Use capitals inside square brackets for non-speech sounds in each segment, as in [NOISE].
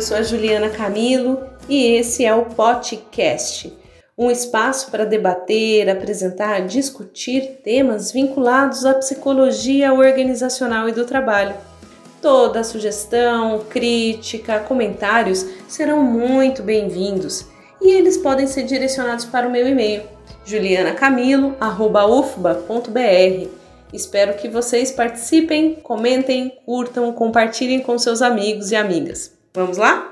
Eu sou a Juliana Camilo e esse é o podcast, um espaço para debater, apresentar, discutir temas vinculados à psicologia organizacional e do trabalho. Toda sugestão, crítica, comentários serão muito bem-vindos e eles podem ser direcionados para o meu e-mail julianacamilo@ufba.br. Espero que vocês participem, comentem, curtam, compartilhem com seus amigos e amigas. Vamos lá?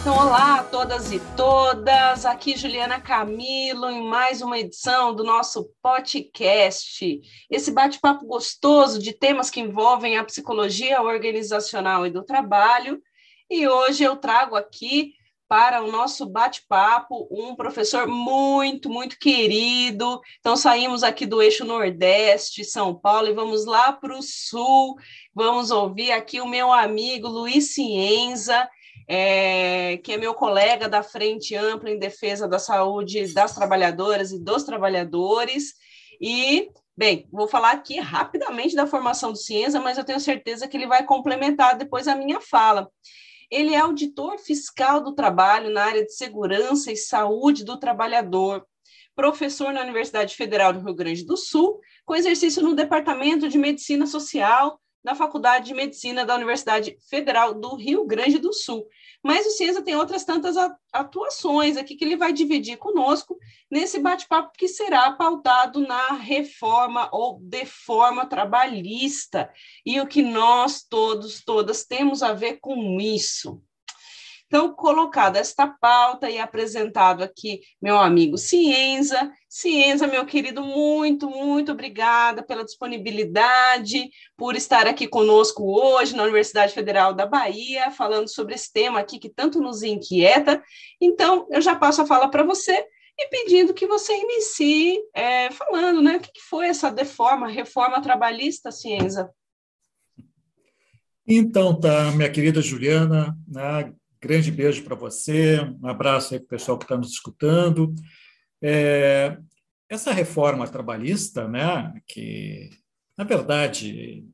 Então, olá a todas e todas, aqui Juliana Camilo em mais uma edição do nosso podcast. Esse bate-papo gostoso de temas que envolvem a psicologia organizacional e do trabalho. E hoje eu trago aqui para o nosso bate-papo um professor muito, muito querido. Então, saímos aqui do eixo Nordeste, São Paulo, e vamos lá para o Sul. Vamos ouvir aqui o meu amigo Luiz Cienza é, que é meu colega da Frente Ampla em Defesa da Saúde das Trabalhadoras e dos Trabalhadores. E, bem, vou falar aqui rapidamente da formação do Ciência, mas eu tenho certeza que ele vai complementar depois a minha fala. Ele é auditor fiscal do trabalho na área de segurança e saúde do trabalhador, professor na Universidade Federal do Rio Grande do Sul, com exercício no Departamento de Medicina Social da Faculdade de Medicina da Universidade Federal do Rio Grande do Sul. Mas o Ciência tem outras tantas atuações aqui que ele vai dividir conosco nesse bate-papo que será pautado na reforma ou deforma trabalhista e o que nós todos, todas temos a ver com isso. Então, colocada esta pauta e apresentado aqui meu amigo Cienza. Cienza, meu querido, muito, muito obrigada pela disponibilidade, por estar aqui conosco hoje na Universidade Federal da Bahia, falando sobre esse tema aqui que tanto nos inquieta. Então, eu já passo a fala para você e pedindo que você inicie é, falando, né? O que foi essa deforma, reforma trabalhista, Cienza? Então, tá, minha querida Juliana, né, Grande beijo para você, um abraço aí para o pessoal que está nos escutando. É, essa reforma trabalhista, né, que, na verdade,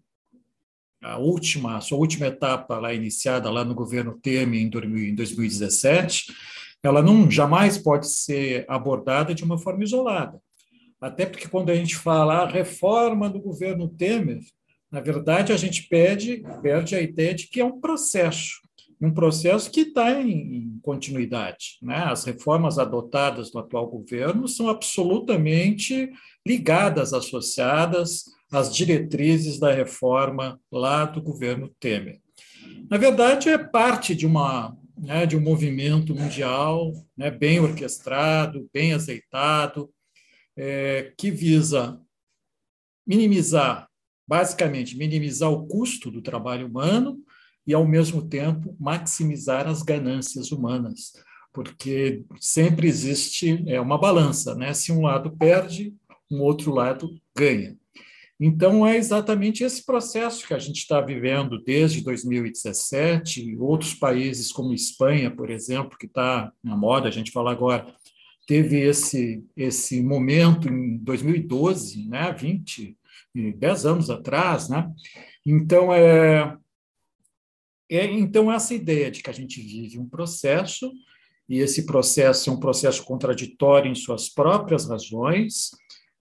a última, a sua última etapa lá iniciada lá no governo Temer em 2017, ela não jamais pode ser abordada de uma forma isolada. Até porque quando a gente fala a reforma do governo Temer, na verdade a gente pede, perde a ideia de que é um processo um processo que está em, continuidade. Né? As reformas adotadas no atual governo são absolutamente ligadas, associadas às diretrizes da reforma lá do governo Temer. Na verdade, é parte de uma né, de um movimento mundial né, bem orquestrado, bem azeitado, é, que visa minimizar, basicamente, minimizar o custo do trabalho humano e, ao mesmo tempo, maximizar as ganâncias humanas, porque sempre existe é, uma balança, né? Se um lado perde, um outro lado ganha. Então, é exatamente esse processo que a gente está vivendo desde 2017. Outros países, como Espanha, por exemplo, que está na moda, a gente fala agora, teve esse, esse momento em 2012, né, 20, 10 anos atrás. Né? Então, é, é, então, essa ideia de que a gente vive um processo, e esse processo é um processo contraditório em suas próprias razões,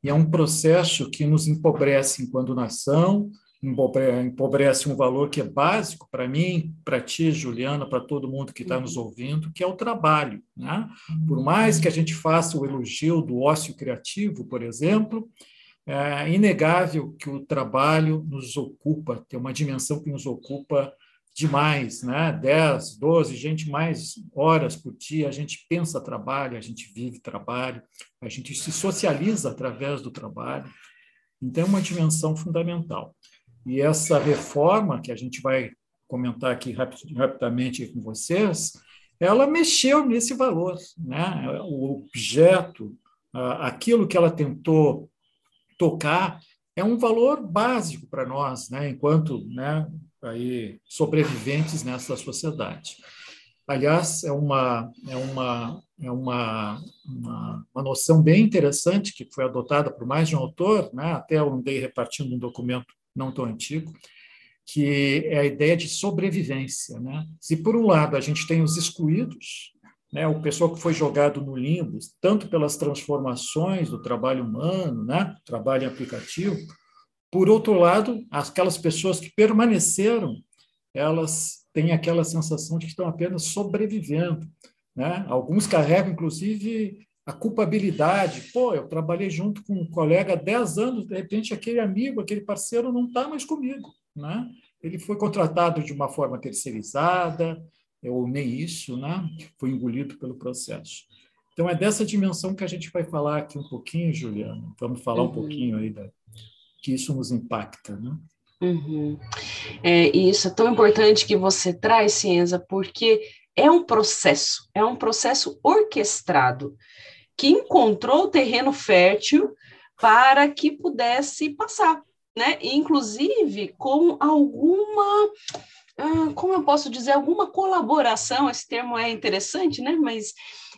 e é um processo que nos empobrece enquanto nação, empobrece um valor que é básico para mim, para ti, Juliana, para todo mundo que está nos ouvindo, que é o trabalho. Né? Por mais que a gente faça o elogio do ócio criativo, por exemplo, é inegável que o trabalho nos ocupa, tem uma dimensão que nos ocupa demais, né? 10, 12, gente mais horas por dia, a gente pensa trabalho, a gente vive trabalho, a gente se socializa através do trabalho. Então, é uma dimensão fundamental. E essa reforma, que a gente vai comentar aqui rapidamente com vocês, ela mexeu nesse valor. Né? O objeto, aquilo que ela tentou tocar, é um valor básico para nós, né? enquanto né, aí sobreviventes nessa sociedade. Aliás, é uma, é uma, é uma, uma, uma, noção bem interessante que foi adotada por mais de um autor, né? até eu andei repartindo um documento não tão antigo, que é a ideia de sobrevivência. Né? Se, por um lado, a gente tem os excluídos, né? o pessoal que foi jogado no limbo, tanto pelas transformações do trabalho humano, né? trabalho em aplicativo, por outro lado, aquelas pessoas que permaneceram, elas têm aquela sensação de que estão apenas sobrevivendo. Né? Alguns carregam, inclusive, a culpabilidade. Pô, eu trabalhei junto com um colega há 10 anos, de repente aquele amigo, aquele parceiro não está mais comigo. Né? Ele foi contratado de uma forma terceirizada, ou nem isso, né? foi engolido pelo processo. Então, é dessa dimensão que a gente vai falar aqui um pouquinho, Juliana. Vamos falar uhum. um pouquinho aí da, que isso nos impacta. Né? Uhum. É, e isso é tão importante que você traz, Cienza, porque é um processo, é um processo orquestrado que encontrou o terreno fértil para que pudesse passar, né? Inclusive com alguma, ah, como eu posso dizer, alguma colaboração. Esse termo é interessante, né? Mas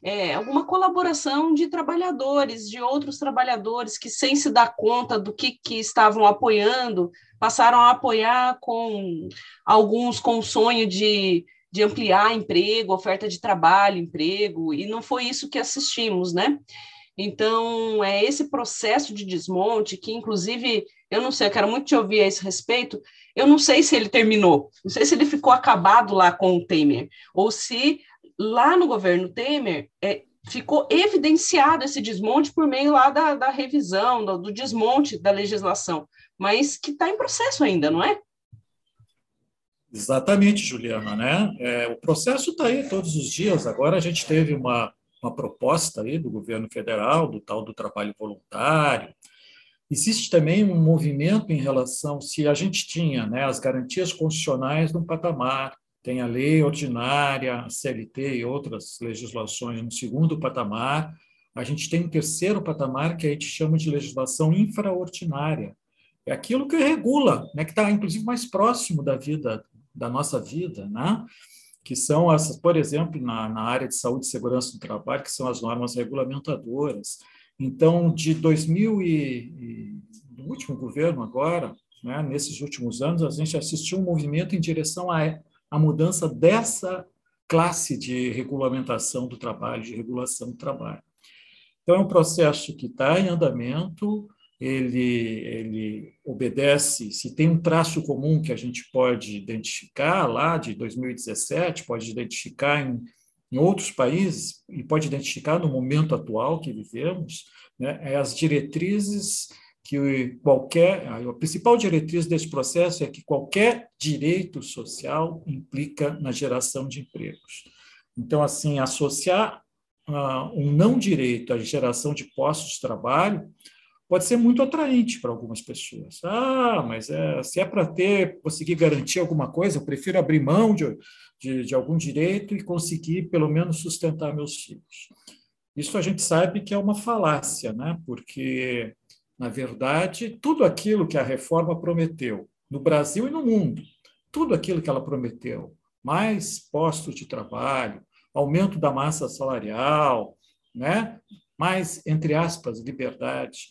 é, alguma colaboração de trabalhadores, de outros trabalhadores que, sem se dar conta do que, que estavam apoiando, passaram a apoiar com alguns com o sonho de, de ampliar emprego, oferta de trabalho, emprego, e não foi isso que assistimos, né? Então, é esse processo de desmonte que, inclusive, eu não sei, eu quero muito te ouvir a esse respeito. Eu não sei se ele terminou, não sei se ele ficou acabado lá com o Temer, ou se lá no governo Temer é, ficou evidenciado esse desmonte por meio lá da, da revisão, do, do desmonte da legislação, mas que está em processo ainda, não é? Exatamente, Juliana, né? É, o processo está aí todos os dias. Agora a gente teve uma, uma proposta aí do governo federal, do tal do trabalho voluntário. Existe também um movimento em relação, se a gente tinha né, as garantias constitucionais num patamar, tem a lei ordinária, a CLT e outras legislações no segundo patamar. A gente tem um terceiro patamar que a gente chama de legislação infraordinária. É aquilo que regula, né, que está inclusive mais próximo da vida, da nossa vida, né? que são essas, por exemplo, na, na área de saúde e segurança do trabalho, que são as normas regulamentadoras. Então, de 2000 e, e do último governo agora, né, nesses últimos anos, a gente assistiu um movimento em direção a a mudança dessa classe de regulamentação do trabalho, de regulação do trabalho. Então, é um processo que está em andamento, ele, ele obedece, se tem um traço comum que a gente pode identificar lá de 2017, pode identificar em, em outros países e pode identificar no momento atual que vivemos, né, é as diretrizes que qualquer a principal diretriz desse processo é que qualquer direito social implica na geração de empregos. Então, assim, associar uh, um não direito à geração de postos de trabalho pode ser muito atraente para algumas pessoas. Ah, mas é, se é para ter, conseguir garantir alguma coisa, eu prefiro abrir mão de, de, de algum direito e conseguir, pelo menos, sustentar meus filhos. Isso a gente sabe que é uma falácia, né? porque na verdade, tudo aquilo que a reforma prometeu, no Brasil e no mundo, tudo aquilo que ela prometeu, mais postos de trabalho, aumento da massa salarial, né? mais, entre aspas, liberdade,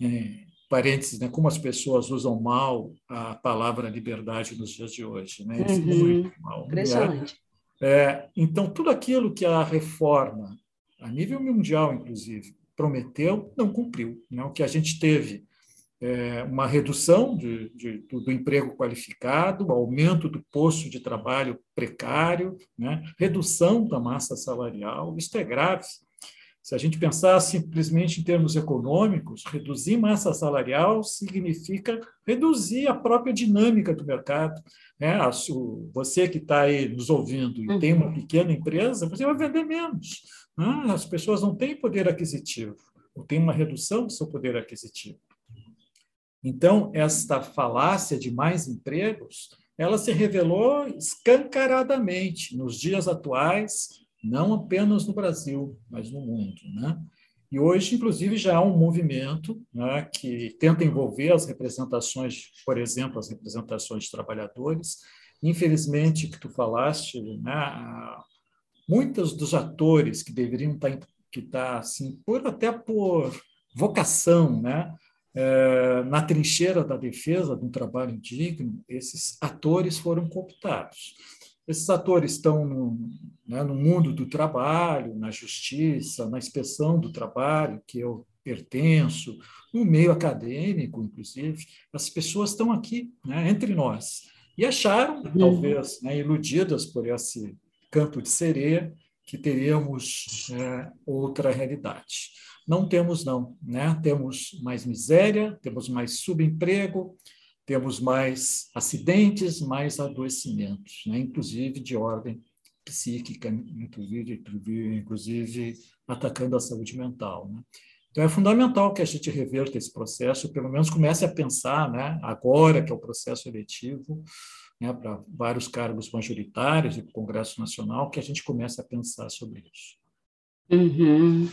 é, parênteses, né? como as pessoas usam mal a palavra liberdade nos dias de hoje. Né? Isso uhum. muito mal. Né? Impressionante. É, então, tudo aquilo que a reforma, a nível mundial, inclusive, prometeu, não cumpriu. Né? O que a gente teve é uma redução de, de, do, emprego qualificado, aumento do posto de trabalho precário, né? redução da massa salarial, isso é grave. Se a gente pensar simplesmente em termos econômicos, reduzir massa salarial significa reduzir a própria dinâmica do mercado. Né? Você que está aí nos ouvindo e tem uma uhum. pequena empresa, você vai vender menos. Ah, as pessoas não têm poder aquisitivo, ou têm uma redução do seu poder aquisitivo. Então, esta falácia de mais empregos, ela se revelou escancaradamente nos dias atuais, não apenas no Brasil, mas no mundo. Né? E hoje, inclusive, já há um movimento né, que tenta envolver as representações, por exemplo, as representações de trabalhadores. Infelizmente, que tu falaste, né, muitos dos atores que deveriam estar que tá assim por até por vocação, né, é, na trincheira da defesa de um trabalho digno, esses atores foram cooptados. Esses atores estão no, né, no mundo do trabalho, na justiça, na inspeção do trabalho, que eu pertenço, no meio acadêmico, inclusive. As pessoas estão aqui, né, entre nós. E acharam, uhum. talvez, né, iludidas por esse campo de sereia, que teríamos é, outra realidade. Não temos, não. Né? Temos mais miséria, temos mais subemprego, temos mais acidentes, mais adoecimentos, né? inclusive de ordem psíquica, inclusive, inclusive atacando a saúde mental. Né? Então, é fundamental que a gente reverta esse processo, pelo menos comece a pensar, né, agora que é o processo eletivo, né, para vários cargos majoritários e para o Congresso Nacional, que a gente comece a pensar sobre isso. Uhum.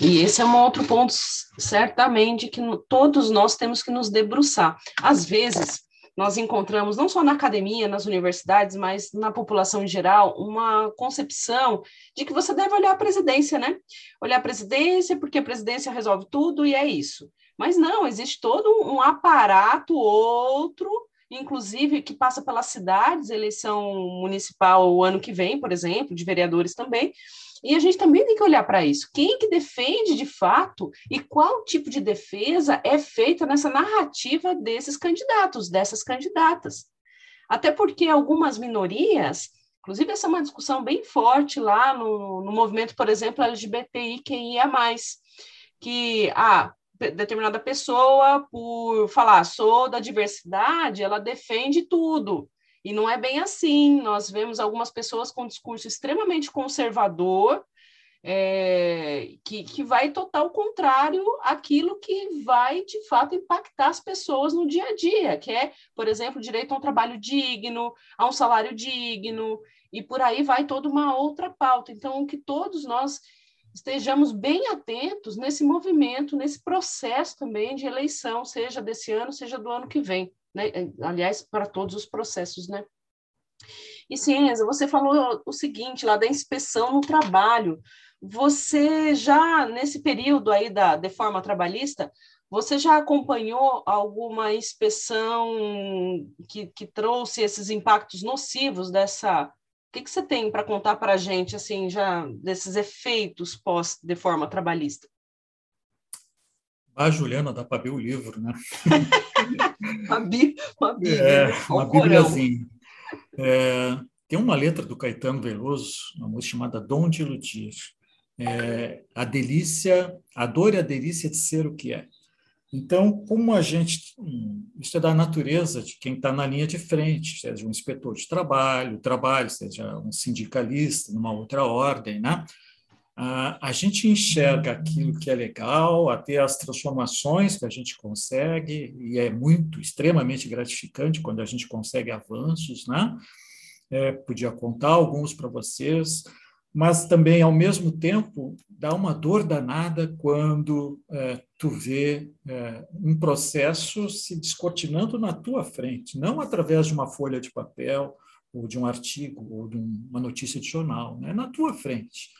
E esse é um outro ponto, certamente, que todos nós temos que nos debruçar. Às vezes, nós encontramos, não só na academia, nas universidades, mas na população em geral, uma concepção de que você deve olhar a presidência, né? Olhar a presidência, porque a presidência resolve tudo e é isso. Mas não, existe todo um aparato outro inclusive que passa pelas cidades, eleição municipal o ano que vem, por exemplo, de vereadores também, e a gente também tem que olhar para isso. Quem que defende de fato e qual tipo de defesa é feita nessa narrativa desses candidatos, dessas candidatas. Até porque algumas minorias, inclusive essa é uma discussão bem forte lá no, no movimento, por exemplo, LGBTI, quem ia mais, que ah, determinada pessoa, por falar sou da diversidade, ela defende tudo. E não é bem assim. Nós vemos algumas pessoas com discurso extremamente conservador, é, que, que vai total contrário àquilo que vai, de fato, impactar as pessoas no dia a dia, que é, por exemplo, direito a um trabalho digno, a um salário digno, e por aí vai toda uma outra pauta. Então, que todos nós estejamos bem atentos nesse movimento, nesse processo também de eleição, seja desse ano, seja do ano que vem né? aliás, para todos os processos, né? E Ciência, você falou o seguinte lá da inspeção no trabalho. Você já, nesse período aí da deforma trabalhista, você já acompanhou alguma inspeção que, que trouxe esses impactos nocivos dessa. O que, que você tem para contar para a gente, assim, já desses efeitos pós-deforma trabalhista? A Juliana dá para ver o livro, né? [LAUGHS] uma, bí uma bíblia. É, né? uma bíbliazinha. É, tem uma letra do Caetano Veloso, uma música chamada Dom de Iludir. É, a delícia, a dor e a delícia de ser o que é. Então, como a gente. Isso é da natureza de quem está na linha de frente, seja um inspetor de trabalho, trabalho, seja um sindicalista numa outra ordem, né? a gente enxerga aquilo que é legal, até as transformações que a gente consegue, e é muito, extremamente gratificante quando a gente consegue avanços, né? É, podia contar alguns para vocês, mas também, ao mesmo tempo, dá uma dor danada quando é, tu vê é, um processo se descortinando na tua frente, não através de uma folha de papel, ou de um artigo, ou de uma notícia de jornal, né? na tua frente.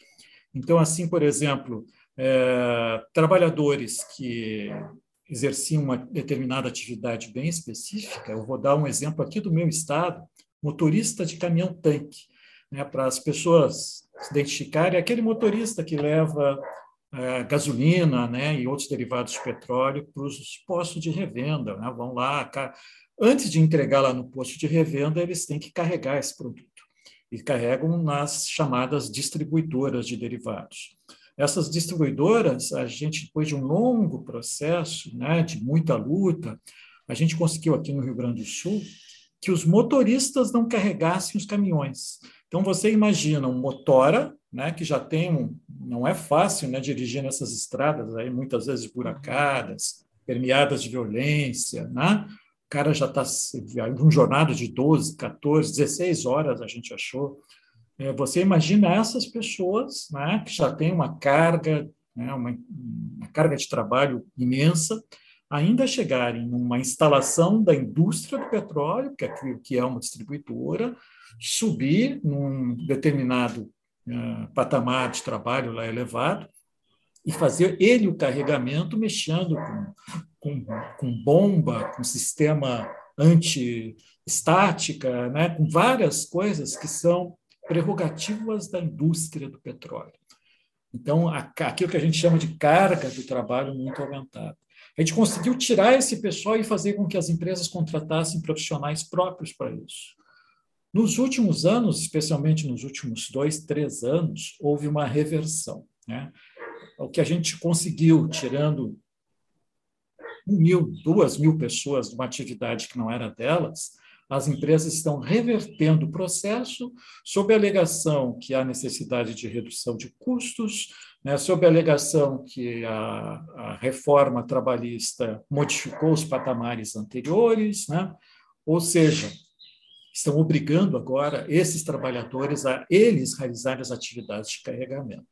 Então, assim, por exemplo, é, trabalhadores que exerciam uma determinada atividade bem específica, eu vou dar um exemplo aqui do meu estado, motorista de caminhão-tanque, né, para as pessoas se identificarem, é aquele motorista que leva é, gasolina né, e outros derivados de petróleo para os postos de revenda, né, vão lá, antes de entregar lá no posto de revenda, eles têm que carregar esse produto e carregam nas chamadas distribuidoras de derivados. Essas distribuidoras, a gente, depois de um longo processo, né, de muita luta, a gente conseguiu aqui no Rio Grande do Sul que os motoristas não carregassem os caminhões. Então, você imagina um motora, né, que já tem um. Não é fácil né, dirigir nessas estradas, aí, muitas vezes buracadas, permeadas de violência, né? cara já está um jornada de 12, 14, 16 horas, a gente achou. É, você imagina essas pessoas né, que já têm uma carga, né, uma, uma carga de trabalho imensa, ainda chegarem numa instalação da indústria do petróleo, que é, que é uma distribuidora, subir num determinado uh, patamar de trabalho lá elevado, e fazer ele o carregamento mexendo com, com, com bomba, com sistema anti-estática, né? com várias coisas que são prerrogativas da indústria do petróleo. Então, aquilo que a gente chama de carga do trabalho muito aumentada. A gente conseguiu tirar esse pessoal e fazer com que as empresas contratassem profissionais próprios para isso. Nos últimos anos, especialmente nos últimos dois, três anos, houve uma reversão. Né? O que a gente conseguiu, tirando mil, duas mil pessoas de uma atividade que não era delas, as empresas estão revertendo o processo sob a alegação que há necessidade de redução de custos, né, sob a alegação que a, a, reforma trabalhista modificou os patamares anteriores, né, ou seja, estão obrigando agora esses trabalhadores a eles realizarem as atividades de carregamento.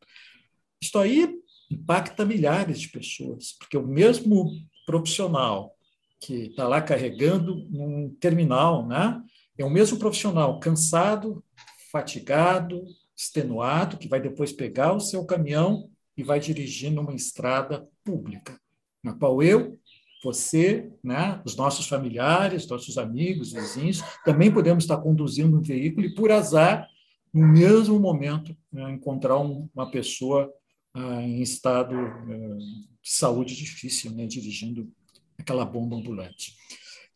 Isto aí impacta milhares de pessoas, porque o mesmo profissional que está lá carregando num terminal, né? É o mesmo profissional cansado, fatigado, extenuado, que vai depois pegar o seu caminhão e vai dirigir numa estrada pública, na qual eu, você, né, os nossos familiares, nossos amigos, vizinhos, também podemos estar conduzindo um veículo e, por azar, no mesmo momento, né, encontrar um, uma pessoa ah, em estado ah, de saúde difícil, né, dirigindo aquela bomba ambulante.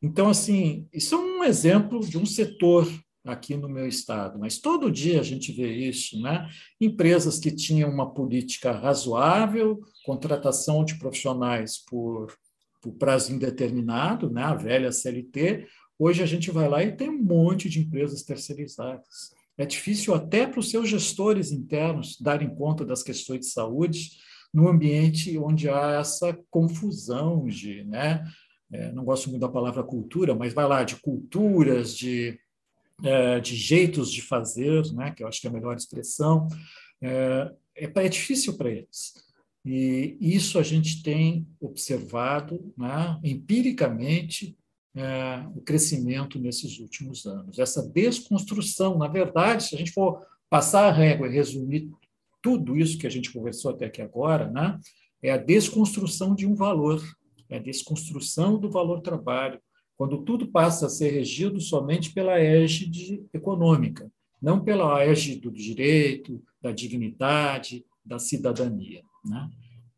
Então, assim, isso é um exemplo de um setor aqui no meu estado, mas todo dia a gente vê isso, né? Empresas que tinham uma política razoável, contratação de profissionais por, por prazo indeterminado, né? A velha CLT. Hoje a gente vai lá e tem um monte de empresas terceirizadas. É difícil até para os seus gestores internos darem conta das questões de saúde no ambiente onde há essa confusão de, né? É, não gosto muito da palavra cultura, mas vai lá, de culturas, de, é, de jeitos de fazer, né? que eu acho que é a melhor expressão, é, é, é difícil para eles. E isso a gente tem observado né, empiricamente é, o crescimento nesses últimos anos. Essa desconstrução, na verdade, se a gente for passar a régua e resumir tudo isso que a gente conversou até aqui agora, né, é a desconstrução de um valor, é a desconstrução do valor trabalho, quando tudo passa a ser regido somente pela égide econômica, não pela égide do direito, da dignidade, da cidadania. Né?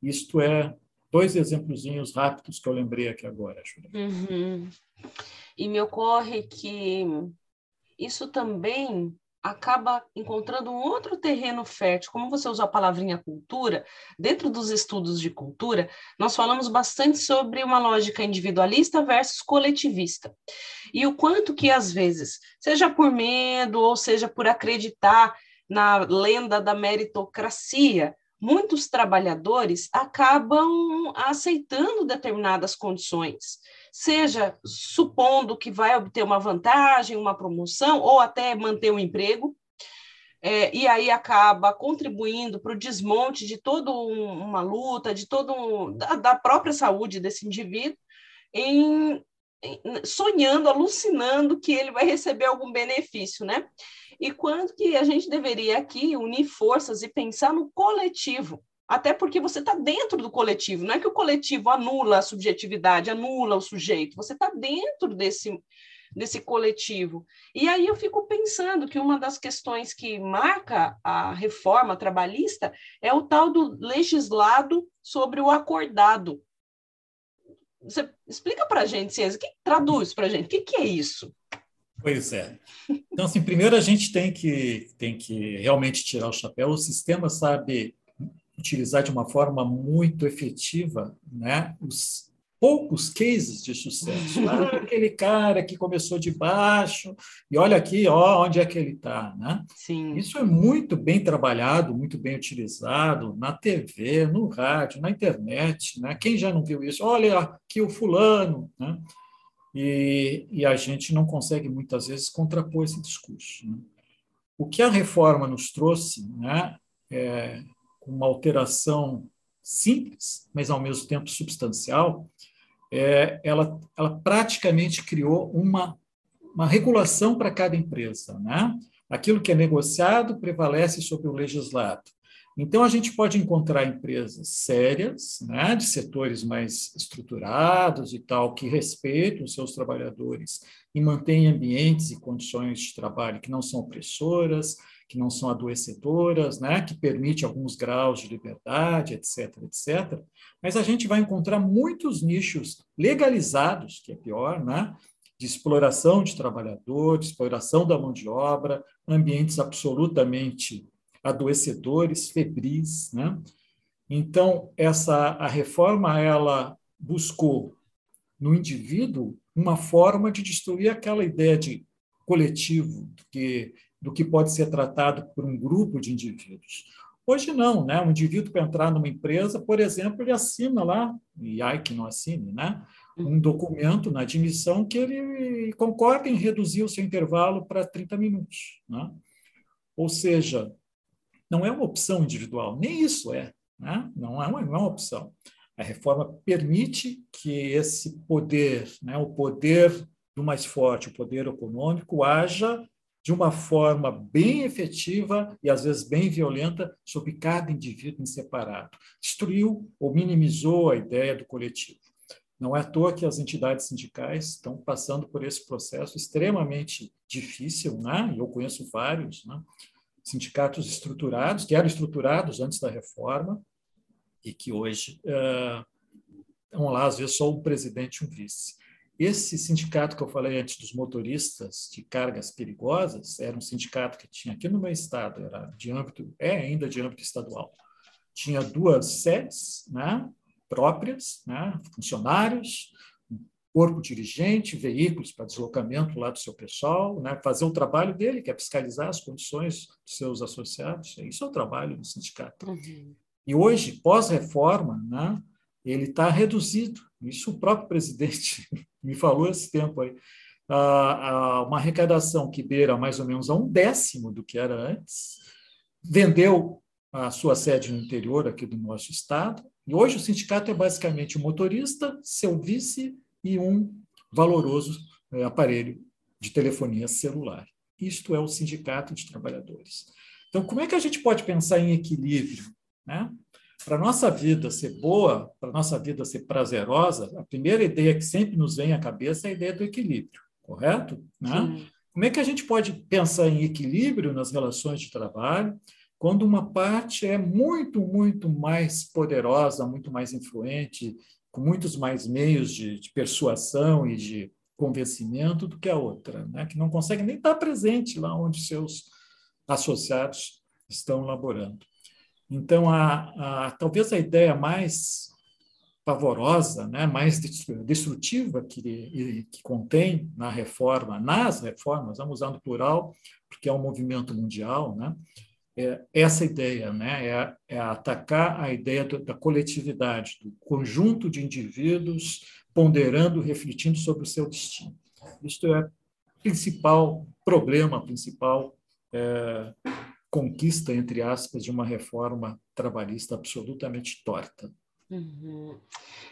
Isto é dois exemplozinhos rápidos que eu lembrei aqui agora, Júlia. Uhum. E me ocorre que isso também acaba encontrando um outro terreno fértil. Como você usou a palavrinha cultura, dentro dos estudos de cultura, nós falamos bastante sobre uma lógica individualista versus coletivista. E o quanto que, às vezes, seja por medo ou seja por acreditar na lenda da meritocracia, muitos trabalhadores acabam aceitando determinadas condições seja supondo que vai obter uma vantagem, uma promoção, ou até manter um emprego, é, e aí acaba contribuindo para o desmonte de toda um, uma luta, de todo um, da, da, própria saúde desse indivíduo, em, em, sonhando, alucinando que ele vai receber algum benefício, né? E quando que a gente deveria aqui unir forças e pensar no coletivo, até porque você está dentro do coletivo, não é que o coletivo anula a subjetividade, anula o sujeito, você está dentro desse, desse coletivo. E aí eu fico pensando que uma das questões que marca a reforma trabalhista é o tal do legislado sobre o acordado. Você explica para a gente, Ciência, que traduz para a gente, o que, que é isso? Pois é. Então, assim, primeiro a gente tem que, tem que realmente tirar o chapéu. O sistema sabe utilizar de uma forma muito efetiva né, os poucos cases de sucesso. Ah, [LAUGHS] aquele cara que começou de baixo, e olha aqui, ó, onde é que ele está. Né? Sim. Isso é muito bem trabalhado, muito bem utilizado na TV, no rádio, na internet. Né? Quem já não viu isso? Olha aqui o fulano. Né? E, e a gente não consegue, muitas vezes, contrapor esse discurso. Né? O que a reforma nos trouxe né, é, uma alteração simples, mas ao mesmo tempo substancial, é, ela, ela praticamente criou uma, uma regulação para cada empresa, né? Aquilo que é negociado prevalece sobre o legislado. Então, a gente pode encontrar empresas sérias, né, de setores mais estruturados e tal, que respeitam os seus trabalhadores e mantêm ambientes e condições de trabalho que não são opressoras, que não são adoecedoras, né, que permite alguns graus de liberdade, etc, etc. Mas a gente vai encontrar muitos nichos legalizados, que é pior, né, de exploração de trabalhador, de exploração da mão de obra, ambientes absolutamente adoecedores, febris, né? Então, essa a reforma ela buscou no indivíduo uma forma de destruir aquela ideia de coletivo que do que pode ser tratado por um grupo de indivíduos. Hoje não, né? Um indivíduo para entrar numa empresa, por exemplo, ele assina lá, e ai que não assine, né? Um documento na admissão que ele concorda em reduzir o seu intervalo para 30 minutos, né? Ou seja, não é uma opção individual, nem isso é, né? não, é uma, não é uma opção. A reforma permite que esse poder, né, o poder do mais forte, o poder econômico, haja de uma forma bem efetiva e às vezes bem violenta sobre cada indivíduo em separado. Destruiu ou minimizou a ideia do coletivo. Não é à toa que as entidades sindicais estão passando por esse processo extremamente difícil, né? eu conheço vários, né? sindicatos estruturados, que eram estruturados antes da reforma, e que hoje uh, estão lá, às vezes, só um presidente e um vice. Esse sindicato que eu falei antes dos motoristas de cargas perigosas era um sindicato que tinha aqui no meu estado, era de âmbito, é ainda de âmbito estadual. Tinha duas sedes né, próprias, né, funcionários, corpo dirigente, veículos para deslocamento lá do seu pessoal, né, fazer o trabalho dele, que é fiscalizar as condições dos seus associados. Isso é o trabalho do sindicato. Uhum. E hoje, pós-reforma, né, ele está reduzido. Isso o próprio presidente [LAUGHS] me falou esse tempo aí. uma arrecadação que beira mais ou menos a um décimo do que era antes, vendeu a sua sede no interior aqui do nosso estado, e hoje o sindicato é basicamente o motorista, seu vice e um valoroso é, aparelho de telefonia celular. Isto é o Sindicato de Trabalhadores. Então, como é que a gente pode pensar em equilíbrio? Né? Para a nossa vida ser boa, para a nossa vida ser prazerosa, a primeira ideia que sempre nos vem à cabeça é a ideia do equilíbrio, correto? Né? Como é que a gente pode pensar em equilíbrio nas relações de trabalho quando uma parte é muito, muito mais poderosa, muito mais influente, com muitos mais meios de, de persuasão e de convencimento do que a outra, né? que não consegue nem estar presente lá onde seus associados estão laborando. Então, a, a, talvez a ideia mais pavorosa, né, mais destrutiva que, que contém na reforma, nas reformas, vamos usar no plural, porque é um movimento mundial, né, é essa ideia, né? é, é atacar a ideia do, da coletividade, do conjunto de indivíduos ponderando, refletindo sobre o seu destino. Isto é principal problema, principal é, conquista, entre aspas, de uma reforma trabalhista absolutamente torta. Uhum.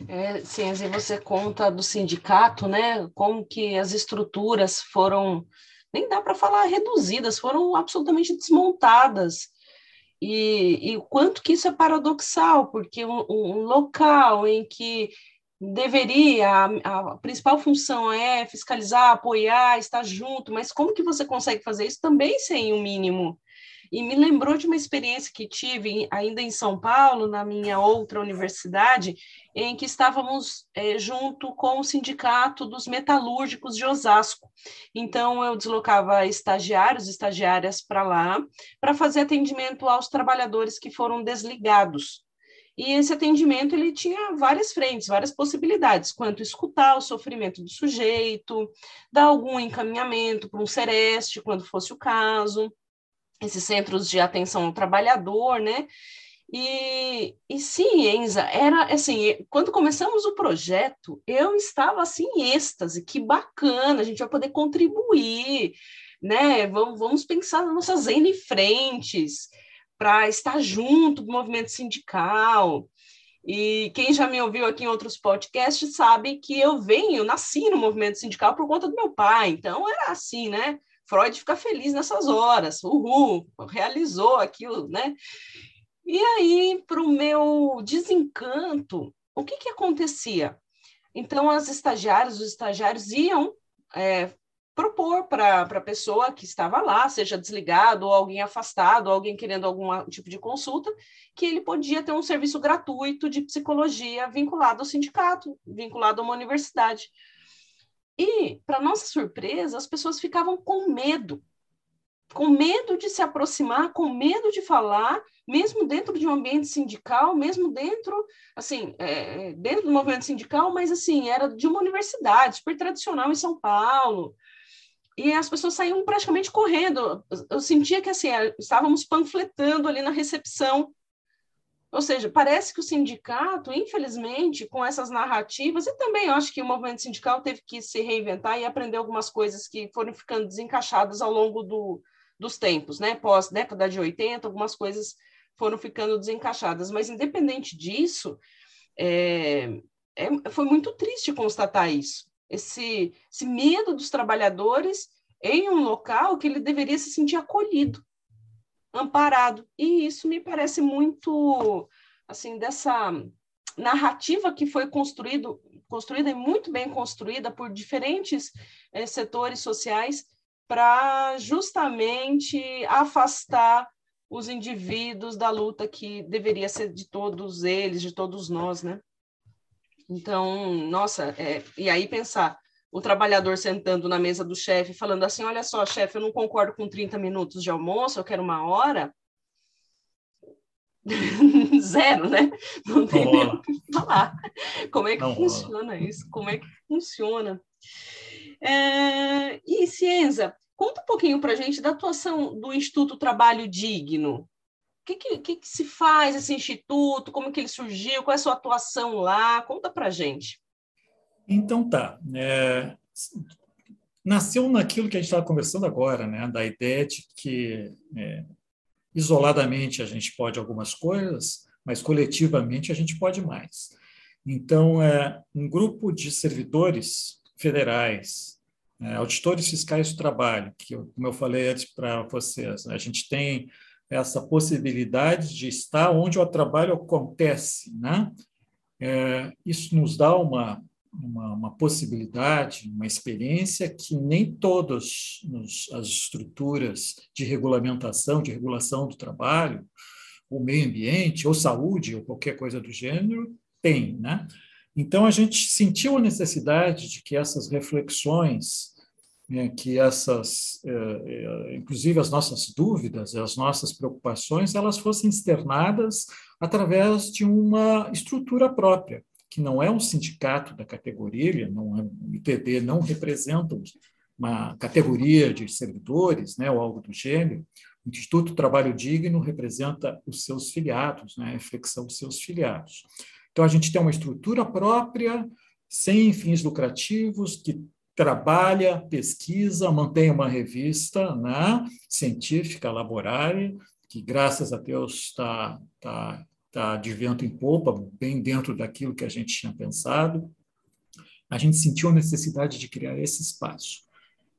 É, você conta do sindicato, né? Como que as estruturas foram nem dá para falar reduzidas, foram absolutamente desmontadas. E, o quanto que isso é paradoxal, porque um, um local em que deveria, a, a, principal função é fiscalizar, apoiar, estar junto, mas como que você consegue fazer isso também sem o um mínimo e me lembrou de uma experiência que tive ainda em São Paulo, na minha outra universidade, em que estávamos é, junto com o Sindicato dos Metalúrgicos de Osasco. Então, eu deslocava estagiários, estagiárias para lá, para fazer atendimento aos trabalhadores que foram desligados. E esse atendimento ele tinha várias frentes, várias possibilidades, quanto escutar o sofrimento do sujeito, dar algum encaminhamento para um sereste, quando fosse o caso, esses centros de atenção ao trabalhador, né? E, e sim, Enza, era assim, quando começamos o projeto, eu estava assim em êxtase, que bacana, a gente vai poder contribuir, né? Vamos, vamos pensar nas nossas N frentes para estar junto do movimento sindical. E quem já me ouviu aqui em outros podcasts sabe que eu venho, nasci no movimento sindical por conta do meu pai, então era assim, né? Freud fica feliz nessas horas, uhul, realizou aquilo, né? E aí, para o meu desencanto, o que, que acontecia? Então, as estagiárias, os estagiários iam é, propor para a pessoa que estava lá, seja desligado, ou alguém afastado, ou alguém querendo algum tipo de consulta, que ele podia ter um serviço gratuito de psicologia vinculado ao sindicato, vinculado a uma universidade. E, para nossa surpresa, as pessoas ficavam com medo, com medo de se aproximar, com medo de falar, mesmo dentro de um ambiente sindical, mesmo dentro, assim, é, dentro do movimento sindical, mas assim, era de uma universidade super tradicional em São Paulo, e as pessoas saíam praticamente correndo. Eu sentia que assim, é, estávamos panfletando ali na recepção. Ou seja, parece que o sindicato, infelizmente, com essas narrativas, e também acho que o movimento sindical teve que se reinventar e aprender algumas coisas que foram ficando desencaixadas ao longo do, dos tempos, né? Pós década de 80, algumas coisas foram ficando desencaixadas. Mas, independente disso, é, é, foi muito triste constatar isso esse, esse medo dos trabalhadores em um local que ele deveria se sentir acolhido, amparado. E isso me parece muito, assim, dessa narrativa que foi construído, construída e muito bem construída por diferentes eh, setores sociais para justamente afastar os indivíduos da luta que deveria ser de todos eles, de todos nós, né? Então, nossa, é, e aí pensar, o trabalhador sentando na mesa do chefe, falando assim: olha só, chefe, eu não concordo com 30 minutos de almoço, eu quero uma hora. [LAUGHS] Zero, né? Não tem nem o que falar. Como é que não funciona rola. isso? Como é que funciona? É... E, Cienza, conta um pouquinho para a gente da atuação do Instituto Trabalho Digno. O que, que, que, se faz esse instituto? Como que ele surgiu? Qual é a sua atuação lá? Conta para gente. Então tá. É, nasceu naquilo que a gente estava conversando agora, né? Da ideia de que é, isoladamente a gente pode algumas coisas, mas coletivamente a gente pode mais. Então, é, um grupo de servidores federais, é, auditores fiscais do trabalho, que, como eu falei antes para vocês, a gente tem essa possibilidade de estar onde o trabalho acontece. Né? É, isso nos dá uma, uma, uma, possibilidade, uma experiência que nem todas as estruturas de regulamentação, de regulação do trabalho, ou meio ambiente, ou saúde, ou qualquer coisa do gênero, têm. Né? Então, a gente sentiu a necessidade de que essas reflexões né, que essas, é, é, inclusive as nossas dúvidas, as nossas preocupações, elas fossem externadas através de uma estrutura própria, que não é um sindicato da categoria, não é, o ITD não representa uma categoria de servidores, né, ou algo do gênero. O Instituto Trabalho Digno representa os seus filiados, né, a reflexão dos seus filiados. Então, a gente tem uma estrutura própria, sem fins lucrativos, que trabalha, pesquisa, mantém uma revista né, científica, laborária, que, graças a Deus, está tá, tá de vento em popa, bem dentro daquilo que a gente tinha pensado. A gente sentiu a necessidade de criar esse espaço.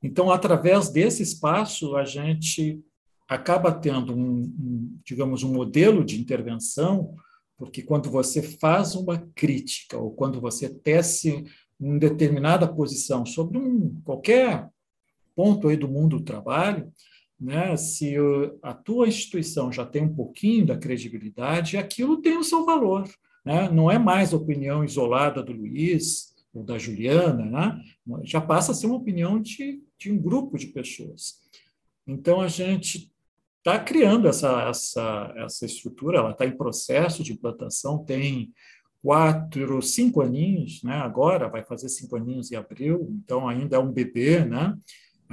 Então, através desse espaço, a gente acaba tendo um, um digamos, um modelo de intervenção, porque quando você faz uma crítica ou quando você tece em determinada posição sobre um, qualquer ponto aí do mundo do trabalho, né, se a tua instituição já tem um pouquinho da credibilidade, aquilo tem o seu valor. Né? Não é mais opinião isolada do Luiz ou da Juliana, né? já passa a ser uma opinião de, de um grupo de pessoas. Então, a gente está criando essa, essa, essa estrutura, ela está em processo de implantação, tem quatro, cinco aninhos, né? agora vai fazer cinco aninhos em abril, então ainda é um bebê, né?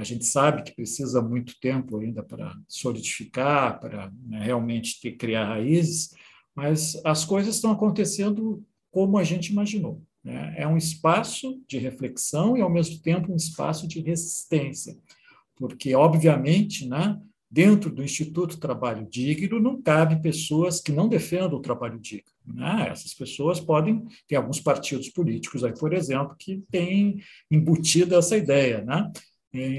A gente sabe que precisa muito tempo ainda para solidificar, para né, realmente ter, criar raízes, mas as coisas estão acontecendo como a gente imaginou. Né? É um espaço de reflexão e, ao mesmo tempo, um espaço de resistência, porque, obviamente, né, dentro do Instituto Trabalho Digno não cabe pessoas que não defendam o trabalho digno. Né? Essas pessoas podem ter alguns partidos políticos aí, por exemplo, que têm embutido essa ideia, né?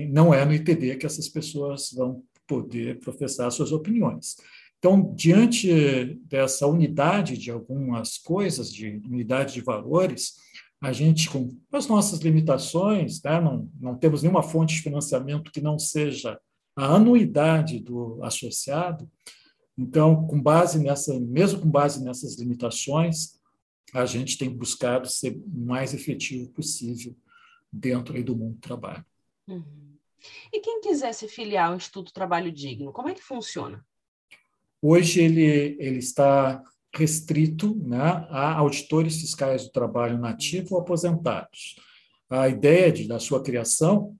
Não é no ITD que essas pessoas vão poder professar suas opiniões. Então, diante dessa unidade de algumas coisas, de unidade de valores, a gente, com as nossas limitações, né, não, não temos nenhuma fonte de financiamento que não seja a anuidade do associado. Então, com base nessa, mesmo com base nessas limitações, a gente tem buscado ser o mais efetivo possível dentro do mundo do trabalho. Uhum. E quem quiser se filiar ao Instituto Trabalho Digno, como é que funciona? Hoje ele, ele está restrito né, a auditores fiscais do trabalho nativo ou aposentados. A ideia de, da sua criação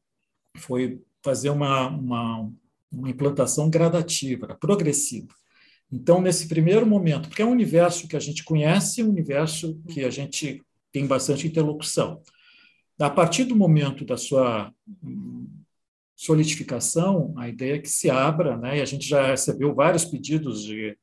foi fazer uma, uma, uma implantação gradativa, progressiva. Então, nesse primeiro momento, porque é um universo que a gente conhece, um universo que a gente tem bastante interlocução. A partir do momento da sua solidificação, a ideia é que se abra, né, e a gente já recebeu vários pedidos de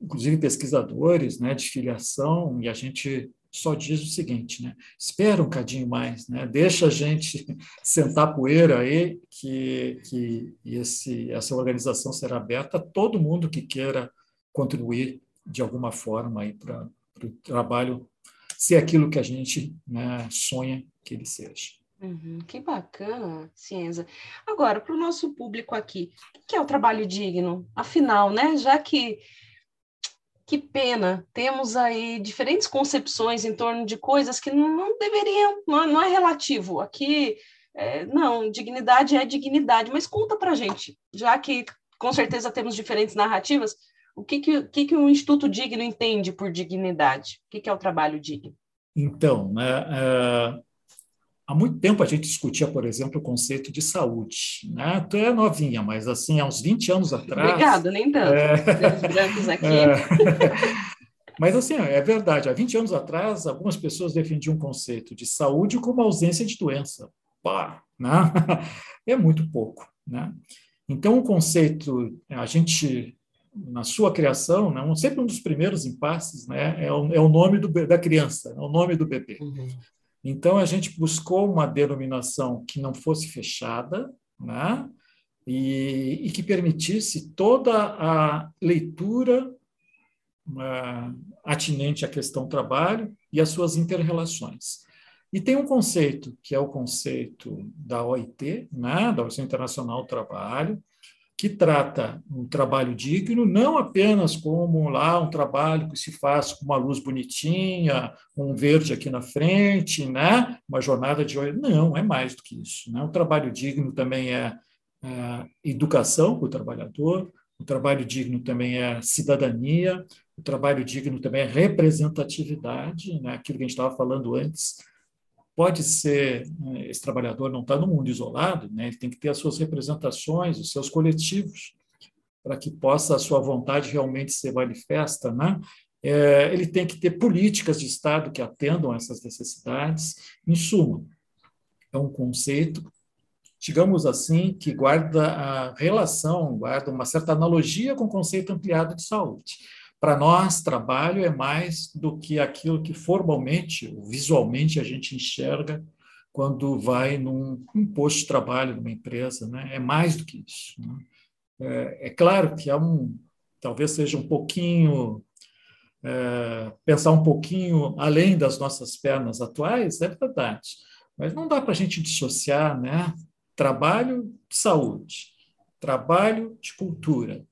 inclusive pesquisadores né, de filiação, e a gente só diz o seguinte, né, espera um cadinho mais, né, deixa a gente [LAUGHS] sentar poeira aí, que, que esse, essa organização será aberta a todo mundo que queira contribuir de alguma forma para o trabalho ser aquilo que a gente né, sonha que ele seja. Uhum, que bacana, Cienza. Agora, para o nosso público aqui, o que é o trabalho digno? Afinal, né, já que que pena, temos aí diferentes concepções em torno de coisas que não deveriam, não, é, não é relativo. Aqui, é, não, dignidade é dignidade, mas conta para gente, já que com certeza temos diferentes narrativas, o que, que, que, que um Instituto Digno entende por dignidade? O que, que é o trabalho digno? Então, né, é, Há muito tempo a gente discutia, por exemplo, o conceito de saúde. Né? Tu é novinha, mas assim, há uns 20 anos atrás. Obrigada, nem tanto. É... brancos aqui. É... [LAUGHS] Mas assim, é verdade, há 20 anos atrás, algumas pessoas defendiam o conceito de saúde como ausência de doença. Pá, né? [LAUGHS] É muito pouco. Né? Então, o conceito, a gente, na sua criação, né, sempre um dos primeiros impasses né, é, o, é o nome do, da criança, é o nome do bebê. Uhum. Então, a gente buscou uma denominação que não fosse fechada, né? e, e que permitisse toda a leitura uh, atinente à questão trabalho e às suas interrelações. E tem um conceito, que é o conceito da OIT, né? da Organização Internacional do Trabalho, que trata um trabalho digno não apenas como lá um trabalho que se faz com uma luz bonitinha, um verde aqui na frente, né? uma jornada de não, é mais do que isso. Né? O trabalho digno também é, é educação para o trabalhador, o trabalho digno também é cidadania, o trabalho digno também é representatividade, né? aquilo que a gente estava falando antes, pode ser, né, esse trabalhador não está no mundo isolado, né? ele tem que ter as suas representações, os seus coletivos, para que possa a sua vontade realmente ser manifesta. Né? É, ele tem que ter políticas de Estado que atendam a essas necessidades. Em suma, é um conceito, digamos assim, que guarda a relação, guarda uma certa analogia com o conceito ampliado de saúde. Para nós, trabalho é mais do que aquilo que formalmente, visualmente, a gente enxerga quando vai num, posto de trabalho, numa empresa. Né? É mais do que isso. Né? É, é, claro que há um, talvez seja um pouquinho, é, pensar um pouquinho além das nossas pernas atuais, é verdade. Mas não dá para a gente dissociar né? trabalho de saúde, trabalho de cultura,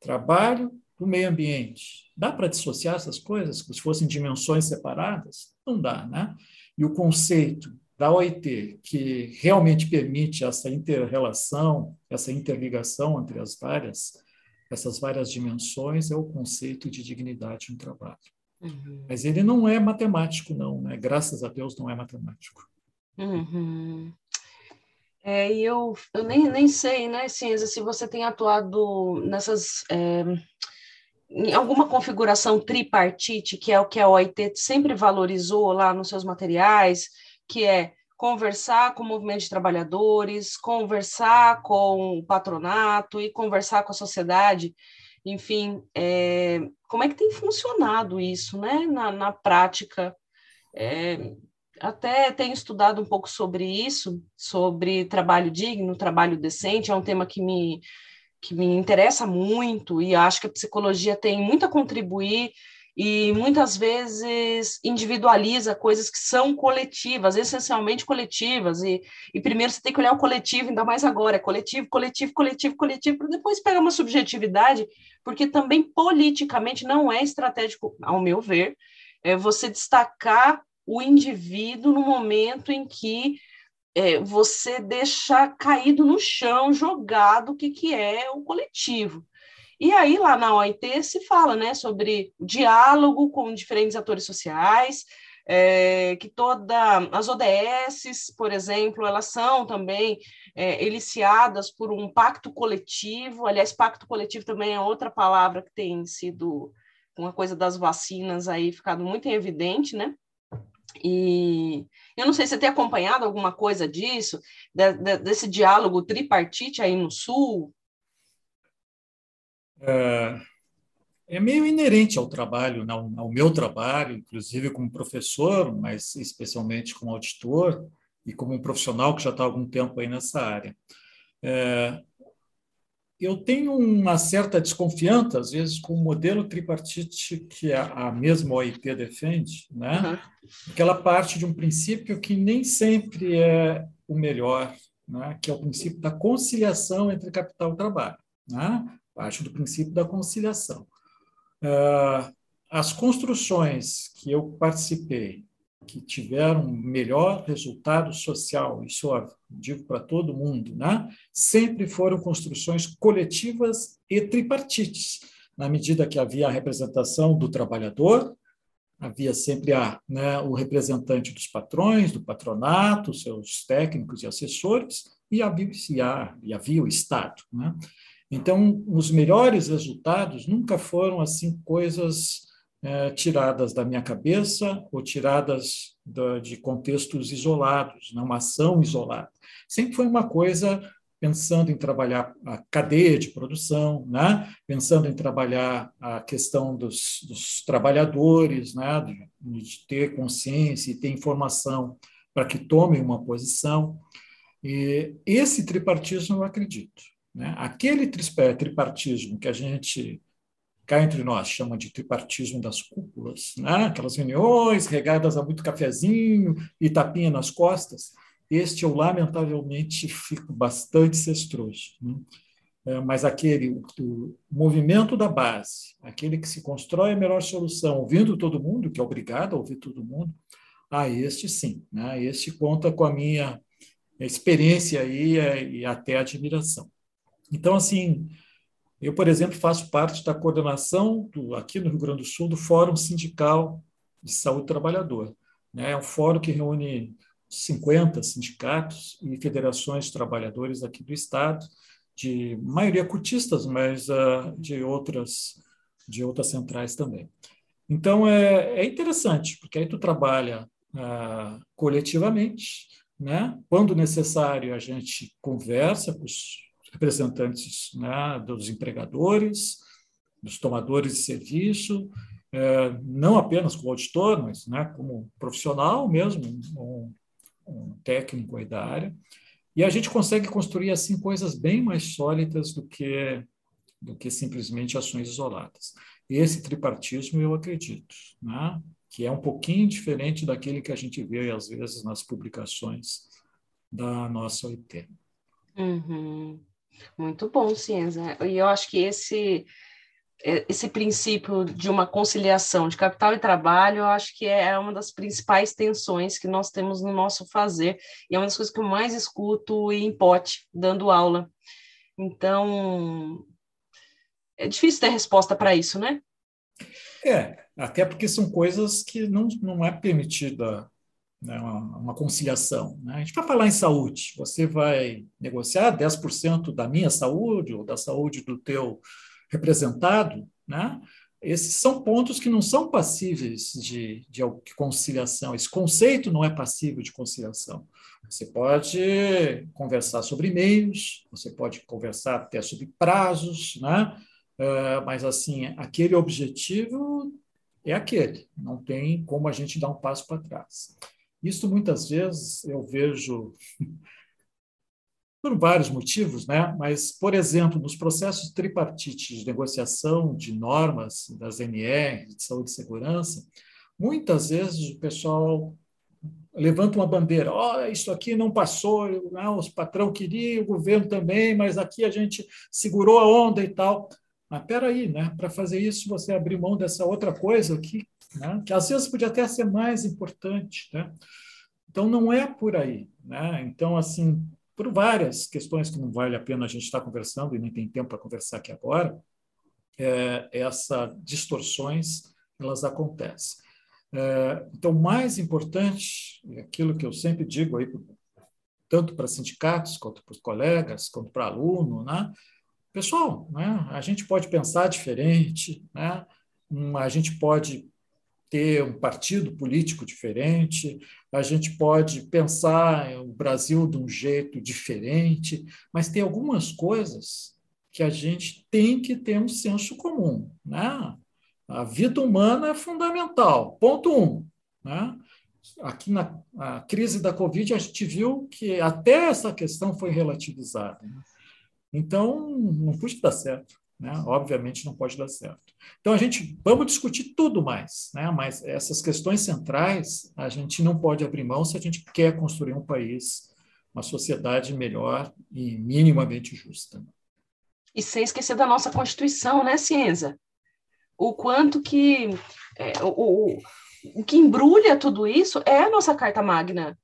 trabalho do meio ambiente. Dá para dissociar essas coisas, se fossem dimensões separadas? Não dá, né? E o conceito da OIT, que realmente permite essa interrelação, essa interligação entre as várias, essas várias dimensões, é o conceito de dignidade no trabalho. Uhum. Mas ele não é matemático, não, né? Graças a Deus não é matemático. Uhum. É, e eu, eu nem, nem sei, né, Ciência, se você tem atuado nessas é, em alguma configuração tripartite, que é o que a OIT sempre valorizou lá nos seus materiais, que é conversar com o movimento de trabalhadores, conversar com o patronato e conversar com a sociedade. Enfim, é, como é que tem funcionado isso né, na, na prática? É, até tenho estudado um pouco sobre isso, sobre trabalho digno, trabalho decente, é um tema que me, que me interessa muito e acho que a psicologia tem muito a contribuir e muitas vezes individualiza coisas que são coletivas, essencialmente coletivas, e, e primeiro você tem que olhar o coletivo, ainda mais agora, é coletivo, coletivo, coletivo, coletivo, para depois pegar uma subjetividade, porque também politicamente não é estratégico, ao meu ver, é você destacar o indivíduo no momento em que é, você deixa caído no chão, jogado, o que, que é o coletivo. E aí, lá na OIT, se fala né, sobre diálogo com diferentes atores sociais, é, que todas as ODS, por exemplo, elas são também é, eliciadas por um pacto coletivo. Aliás, pacto coletivo também é outra palavra que tem sido uma coisa das vacinas aí ficado muito evidente, né? E eu não sei se você tem acompanhado alguma coisa disso, de, de, desse diálogo tripartite aí no Sul, é, é meio inerente ao trabalho, ao meu trabalho, inclusive como professor, mas especialmente como auditor e como um profissional que já está há algum tempo aí nessa área. É, eu tenho uma certa desconfiança, às vezes, com o modelo tripartite que a, mesma OIT defende, né? Uhum. porque ela parte de um princípio que nem sempre é o melhor, né? que é o princípio da conciliação entre capital e trabalho. Né? parte do princípio da conciliação. Ah, as construções que eu participei, que tiveram melhor resultado social, isso eu digo para todo mundo, né? sempre foram construções coletivas e tripartites, na medida que havia a representação do trabalhador, havia sempre a, né, o representante dos patrões, do patronato, seus técnicos e assessores, e havia, e havia o Estado. Né? Então, os melhores resultados nunca foram assim coisas é, tiradas da minha cabeça ou tiradas da, de contextos isolados, não uma ação isolada. Sempre foi uma coisa pensando em trabalhar a cadeia de produção, né? pensando em trabalhar a questão dos, dos trabalhadores, né? de, de ter consciência e ter informação para que tomem uma posição. E esse tripartismo eu acredito. Né? Aquele tripartismo que a gente, cá entre nós, chama de tripartismo das cúpulas, né? aquelas reuniões regadas a muito cafezinho e tapinha nas costas, este eu, lamentavelmente, fico bastante cestroso. Né? É, mas aquele, o, o, movimento da base, aquele que se constrói a melhor solução, ouvindo todo mundo, que é obrigado a ouvir todo mundo, ah, este sim, né? este conta com a minha experiência aí é, e até admiração. Então, assim, eu, por exemplo, faço parte da coordenação do, aqui no Rio Grande do Sul do Fórum Sindical de Saúde do Trabalhador. Né? É um fórum que reúne 50 sindicatos e federações de trabalhadores aqui do Estado, de maioria cutistas, mas uh, de outras de outras centrais também. Então é, é interessante, porque aí tu trabalha uh, coletivamente, né? Quando necessário a gente conversa com os representantes né, dos empregadores, dos tomadores de serviço, é, não apenas como auditor, mas né, como profissional mesmo, um, um técnico aí da área, e a gente consegue construir assim coisas bem mais sólidas do que do que simplesmente ações isoladas. Esse tripartismo eu acredito, né? que é um pouquinho diferente daquele que a gente vê às vezes nas publicações da nossa OIT. Uhum. Muito bom, Ciência. E eu acho que esse é, esse princípio de uma conciliação de capital e trabalho, eu acho que é uma das principais tensões que nós temos no nosso fazer, e é uma das coisas que eu mais escuto em pote, dando aula. Então, é difícil ter resposta para isso, né? É, até porque são coisas que não, não é permitida né, uma, uma, conciliação. Né? A gente vai falar em saúde, você vai negociar 10% da minha saúde ou da saúde do teu representado, né? Esses são pontos que não são passíveis de, de conciliação. Esse conceito não é passível de conciliação. Você pode conversar sobre meios, você pode conversar até sobre prazos, né? Uh, mas assim, aquele objetivo é aquele, não tem como a gente dar um passo para trás. Isso muitas vezes eu vejo por vários motivos, né? mas, por exemplo, nos processos tripartite de negociação de normas das NR, de saúde e segurança, muitas vezes o pessoal levanta uma bandeira, oh, isso aqui não passou, não, os patrão queria, o governo também, mas aqui a gente segurou a onda e tal. Mas espera aí, né? para fazer isso, você abrir mão dessa outra coisa aqui, né? que às vezes podia até ser mais importante. Né? Então, não é por aí. Né? Então, assim, por várias questões que não vale a pena a gente estar conversando e nem tem tempo para conversar aqui agora, é, essas distorções elas acontecem. É, então, mais importante, aquilo que eu sempre digo aí, tanto para sindicatos, quanto para os colegas, quanto para aluno, né? pessoal, né? a gente pode pensar diferente, né? a gente pode ter um partido político diferente, a gente pode pensar o Brasil de um jeito diferente, mas tem algumas coisas que a gente tem que ter um senso comum. Né? A vida humana é fundamental, ponto um. Né? Aqui na crise da Covid, a gente viu que até essa questão foi relativizada. Né? Então, não pode dar certo. Né? Obviamente não pode dar certo. Então a gente vamos discutir tudo mais, né? mas essas questões centrais a gente não pode abrir mão se a gente quer construir um país, uma sociedade melhor e minimamente justa. E sem esquecer da nossa Constituição, né, Ciência? O quanto que é, o, o, o que embrulha tudo isso é a nossa Carta Magna.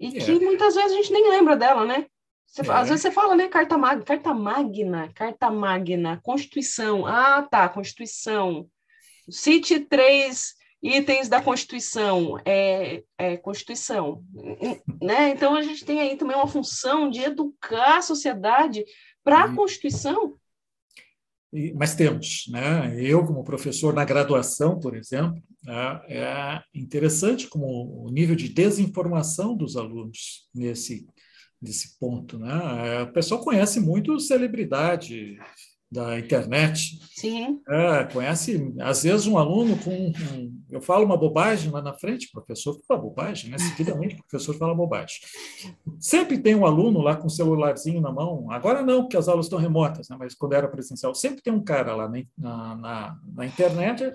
E é. que muitas vezes a gente nem lembra dela, né? Você, é. Às vezes você fala, né? Carta Magna, Carta Magna, Carta Magna, Constituição. Ah, tá, Constituição. Cite três itens da Constituição. É, é Constituição. né? Então, a gente tem aí também uma função de educar a sociedade para a Constituição. Mas temos, né? Eu, como professor na graduação, por exemplo, né, é interessante como o nível de desinformação dos alunos nesse desse ponto, né? O pessoal conhece muito celebridade da internet. Sim. É, conhece, às vezes, um aluno com. Um, eu falo uma bobagem lá na frente, professor fala bobagem, né? Seguidamente, o professor fala bobagem. Sempre tem um aluno lá com um celularzinho na mão, agora não, porque as aulas estão remotas, né? mas quando era presencial, sempre tem um cara lá na, na, na internet.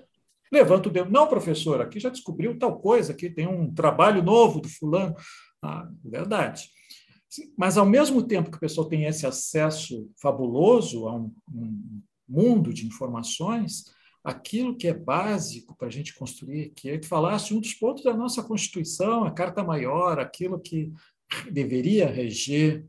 Levanta o dedo. Não, professor, aqui já descobriu tal coisa, aqui tem um trabalho novo do fulano. Ah, verdade. Mas, ao mesmo tempo que o pessoal tem esse acesso fabuloso a um, um mundo de informações, aquilo que é básico para a gente construir, que é que falasse um dos pontos da nossa Constituição, a Carta Maior, aquilo que deveria reger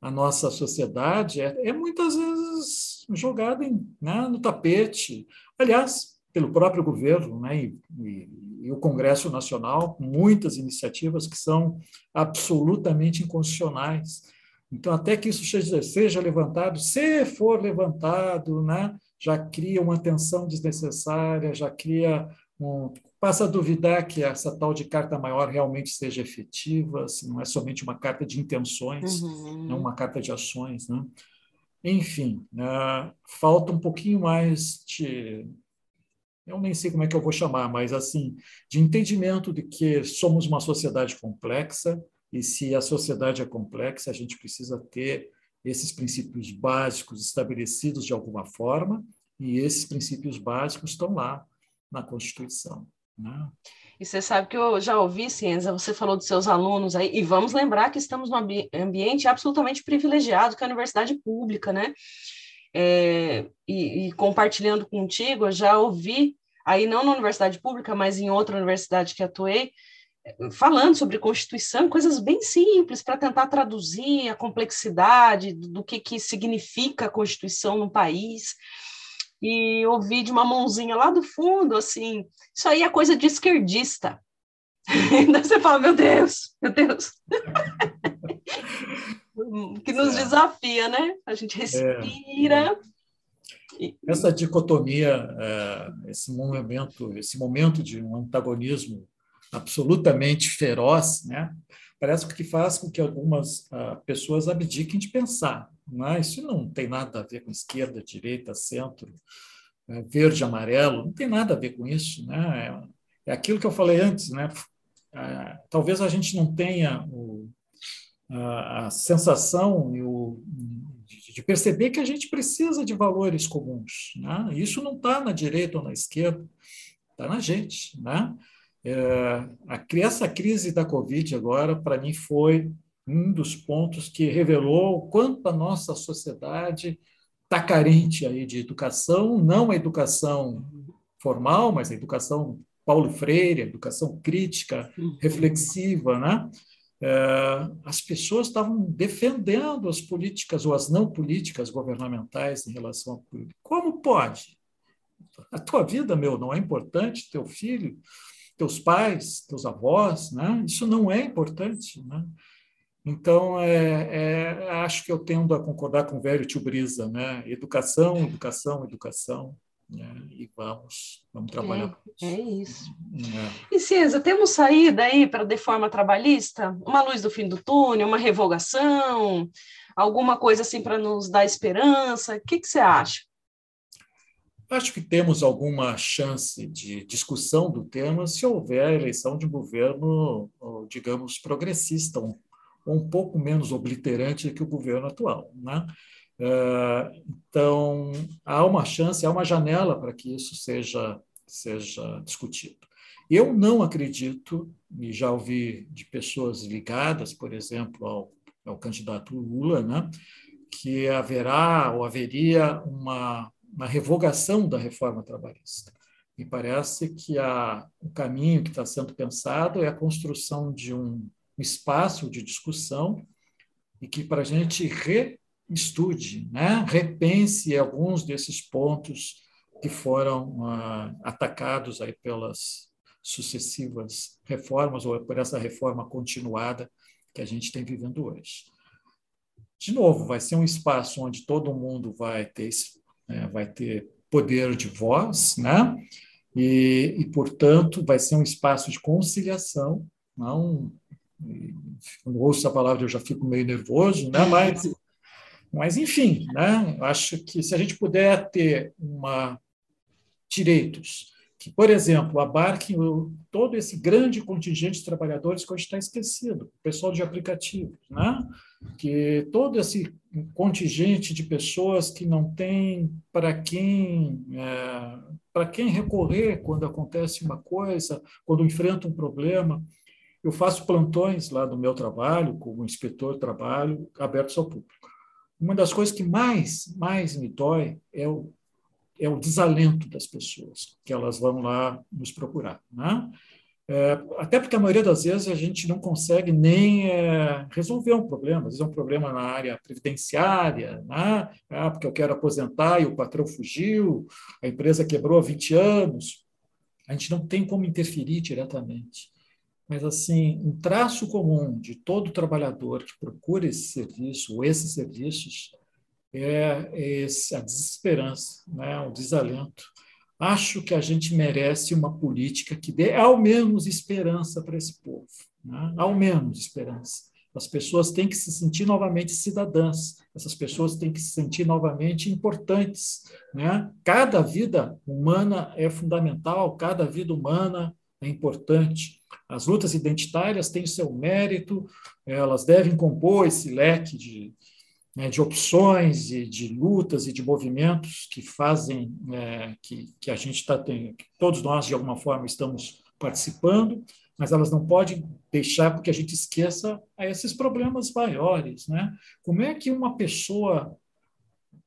a nossa sociedade, é, é muitas vezes jogado em, né, no tapete. Aliás, pelo próprio governo né, e, e, e, o Congresso Nacional, muitas iniciativas que são absolutamente inconstitucionais. Então, até que isso seja, seja levantado, se for levantado, né, já cria uma tensão desnecessária, já cria um, passa a duvidar que essa tal de carta maior realmente seja efetiva, se não é somente uma carta de intenções, uhum. não uma carta de ações. Né? Enfim, uh, falta um pouquinho mais de eu nem sei como é que eu vou chamar, mas assim, de entendimento de que somos uma sociedade complexa e se a sociedade é complexa, a gente precisa ter esses princípios básicos estabelecidos de alguma forma, e esses princípios básicos estão lá na Constituição. Né? E você sabe que eu já ouvi, Ciência, você falou dos seus alunos aí, e vamos lembrar que estamos num ambiente absolutamente privilegiado, que é a universidade pública, né? É, e, e, compartilhando contigo, eu já ouvi, aí não na universidade pública, mas em outra universidade que atuei, falando sobre Constituição, coisas bem simples para tentar traduzir a complexidade do, que, que significa a Constituição no país. E ouvi de uma mãozinha lá do fundo, assim, isso aí é coisa de esquerdista. [LAUGHS] Ainda você fala, meu Deus, meu Deus. [LAUGHS] que nos é. desafia, né? A gente respira. É. Essa dicotomia, é, esse momento, esse momento de um antagonismo absolutamente feroz, né? parece que faz com que algumas uh, pessoas abdiquem de pensar. Mas isso não tem nada a ver com esquerda, direita, centro, verde, amarelo, não tem nada a ver com isso. Né? É, aquilo que eu falei antes, né? talvez a gente não tenha o, a, sensação e o, de perceber que a gente precisa de valores comuns. Né? Isso não está na direita ou na esquerda, está na gente. Né? É, a, essa crise da Covid agora, para mim, foi um dos pontos que revelou o quanto a nossa sociedade está carente aí de educação, não a educação formal, mas a educação Paulo Freire, educação crítica, uhum. reflexiva, né? É, as pessoas estavam defendendo as políticas ou as não políticas governamentais em relação à política. Como pode? A tua vida, meu, não é importante, teu filho, teus pais, teus avós, né? Isso não é importante, né? Então, é, é, acho que eu tendo a concordar com o velho tio Brisa, né? Educação, educação, educação, né? e vamos, vamos trabalhar é, É isso. É. E César, temos saída aí para a deforma trabalhista? Uma luz do fim do túnel, uma revogação, alguma coisa assim para nos dar esperança? O que, que você acha? Acho que temos alguma chance de discussão do tema se houver a eleição de um governo, digamos, progressista, um um pouco menos obliterante que o governo atual. Né? É, então, há uma chance, há uma janela para que isso seja, seja discutido. Eu não acredito, e já ouvi de pessoas ligadas, por exemplo, ao, ao candidato Lula, né, que haverá ou haveria uma, uma revogação da reforma trabalhista. Me parece que a, o caminho que está sendo pensado é a construção de um espaço de discussão e que para a gente reestude, né? repense alguns desses pontos que foram ah, atacados aí pelas sucessivas reformas ou por essa reforma continuada que a gente tem vivendo hoje. De novo, vai ser um espaço onde todo mundo vai ter, né, vai ter poder de voz, né? E, e, portanto, vai ser um espaço de conciliação, não quando ouço essa palavra eu já fico meio nervoso, né? mas, mas enfim, né? acho que se a gente puder ter uma direitos que, por exemplo, abarquem todo esse grande contingente de trabalhadores que hoje está esquecido, o pessoal de aplicativos, né? que todo esse contingente de pessoas que não tem para quem é, para quem recorrer quando acontece uma coisa, quando enfrenta um problema, eu faço plantões lá do meu trabalho, como inspetor de trabalho, abertos ao público. Uma das coisas que mais, mais me dói é o, é o desalento das pessoas, que elas vão lá nos procurar. Né? É, até porque a maioria das vezes a gente não consegue nem é, resolver um problema. Às vezes é um problema na área previdenciária, né? ah, porque eu quero aposentar e o patrão fugiu, a empresa quebrou há 20 anos. A gente não tem como interferir diretamente mas assim um traço comum de todo trabalhador que procura esse serviço ou esses serviços é, esse, a desesperança, né, o desalento. Acho que a gente merece uma política que dê ao menos esperança para esse povo, né? ao menos esperança. As pessoas têm que se sentir novamente cidadãs, essas pessoas têm que se sentir novamente importantes. Né? Cada vida humana é fundamental, cada vida humana é importante. As lutas identitárias têm seu mérito, elas devem compor esse leque de, né, de opções e de lutas e de movimentos que fazem é, que, que a gente está tendo, todos nós, de alguma forma, estamos participando, mas elas não podem deixar que a gente esqueça esses problemas maiores. Né? Como é que uma pessoa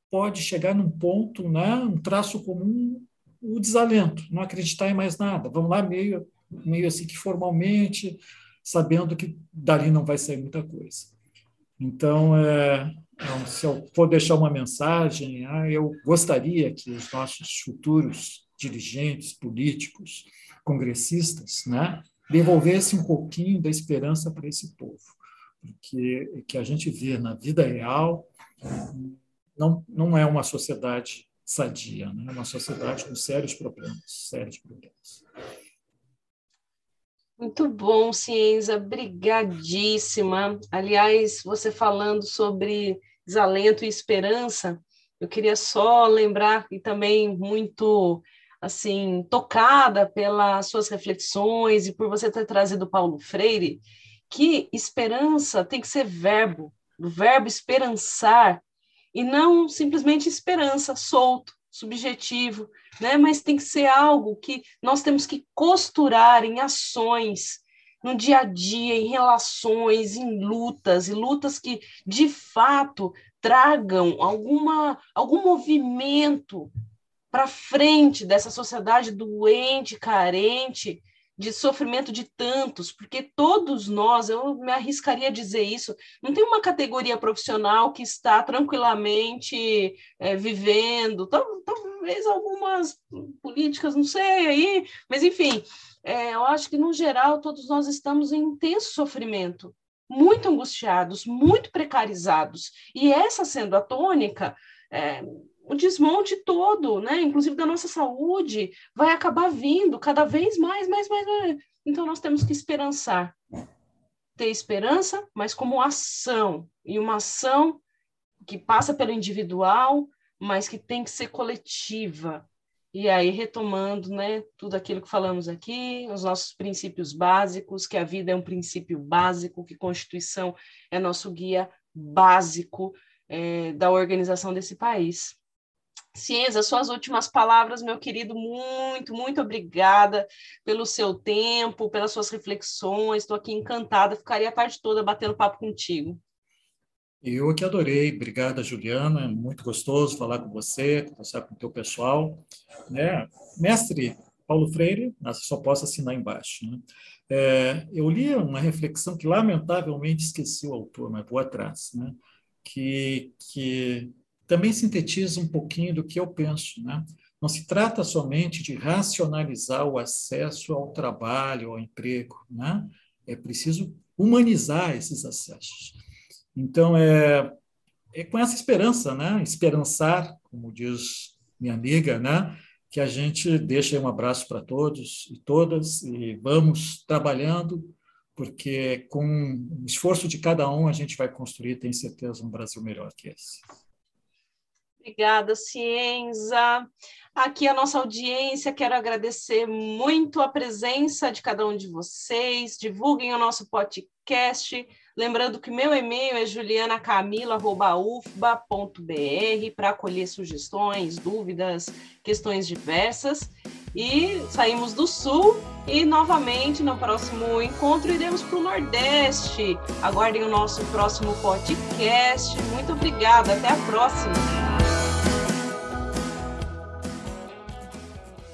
pode chegar num ponto, né, um traço comum o desalento, não acreditar em mais nada. Vamos lá meio, meio assim que formalmente, sabendo que dali não vai sair muita coisa. Então, é, então, se eu for deixar uma mensagem, ah, eu gostaria que os nossos futuros dirigentes políticos, congressistas, né, devolvessem um pouquinho da esperança para esse povo, porque que a gente vê na vida real não, não é uma sociedade sadia, né? uma sociedade com sérios problemas, sérios problemas. Muito bom, Ciência, brigadíssima. Aliás, você falando sobre desalento e esperança, eu queria só lembrar, e também muito assim tocada pelas suas reflexões e por você ter trazido Paulo Freire, que esperança tem que ser verbo, do verbo esperançar e não simplesmente esperança solto, subjetivo, né? Mas tem que ser algo que nós temos que costurar em ações, no dia a dia, em relações, em lutas, e lutas que de fato tragam alguma, algum movimento para frente dessa sociedade doente, carente, de sofrimento de tantos, porque todos nós, eu me arriscaria a dizer isso, não tem uma categoria profissional que está tranquilamente é, vivendo, talvez algumas políticas, não sei aí, mas enfim, é, eu acho que no geral todos nós estamos em intenso sofrimento, muito angustiados, muito precarizados, e essa sendo a tônica, é, o desmonte todo, né, inclusive da nossa saúde, vai acabar vindo cada vez mais, mais, mais, mais. Então nós temos que esperançar. Ter esperança, mas como ação, e uma ação que passa pelo individual, mas que tem que ser coletiva. E aí, retomando né, tudo aquilo que falamos aqui, os nossos princípios básicos, que a vida é um princípio básico, que Constituição é nosso guia básico é, da organização desse país. Ciência, suas últimas palavras, meu querido, muito, muito obrigada pelo seu tempo, pelas suas reflexões. Estou aqui encantada, ficaria a tarde toda batendo papo contigo. Eu que adorei, obrigada, Juliana, é muito gostoso falar com você, conversar com o teu pessoal. Né? Mestre Paulo Freire, só posso assinar embaixo. Né? É, eu li uma reflexão que, lamentavelmente, esqueci o autor, mas vou atrás, né? que, que também sintetiza um pouquinho do que eu penso. Né? Não se trata somente de racionalizar o acesso ao trabalho, ao emprego. Né? É preciso humanizar esses acessos. Então, é, é com essa esperança, né? esperançar, como diz minha amiga, né? que a gente deixa um abraço para todos e todas e vamos trabalhando, porque com o esforço de cada um a gente vai construir, tenho certeza, um Brasil melhor que esse. Obrigada, Cienza. Aqui a nossa audiência, quero agradecer muito a presença de cada um de vocês. Divulguem o nosso podcast. Lembrando que meu e-mail é julianacamila.ufba.br para acolher sugestões, dúvidas, questões diversas. E saímos do Sul e novamente no próximo encontro iremos para o Nordeste. Aguardem o nosso próximo podcast. Muito obrigada, até a próxima.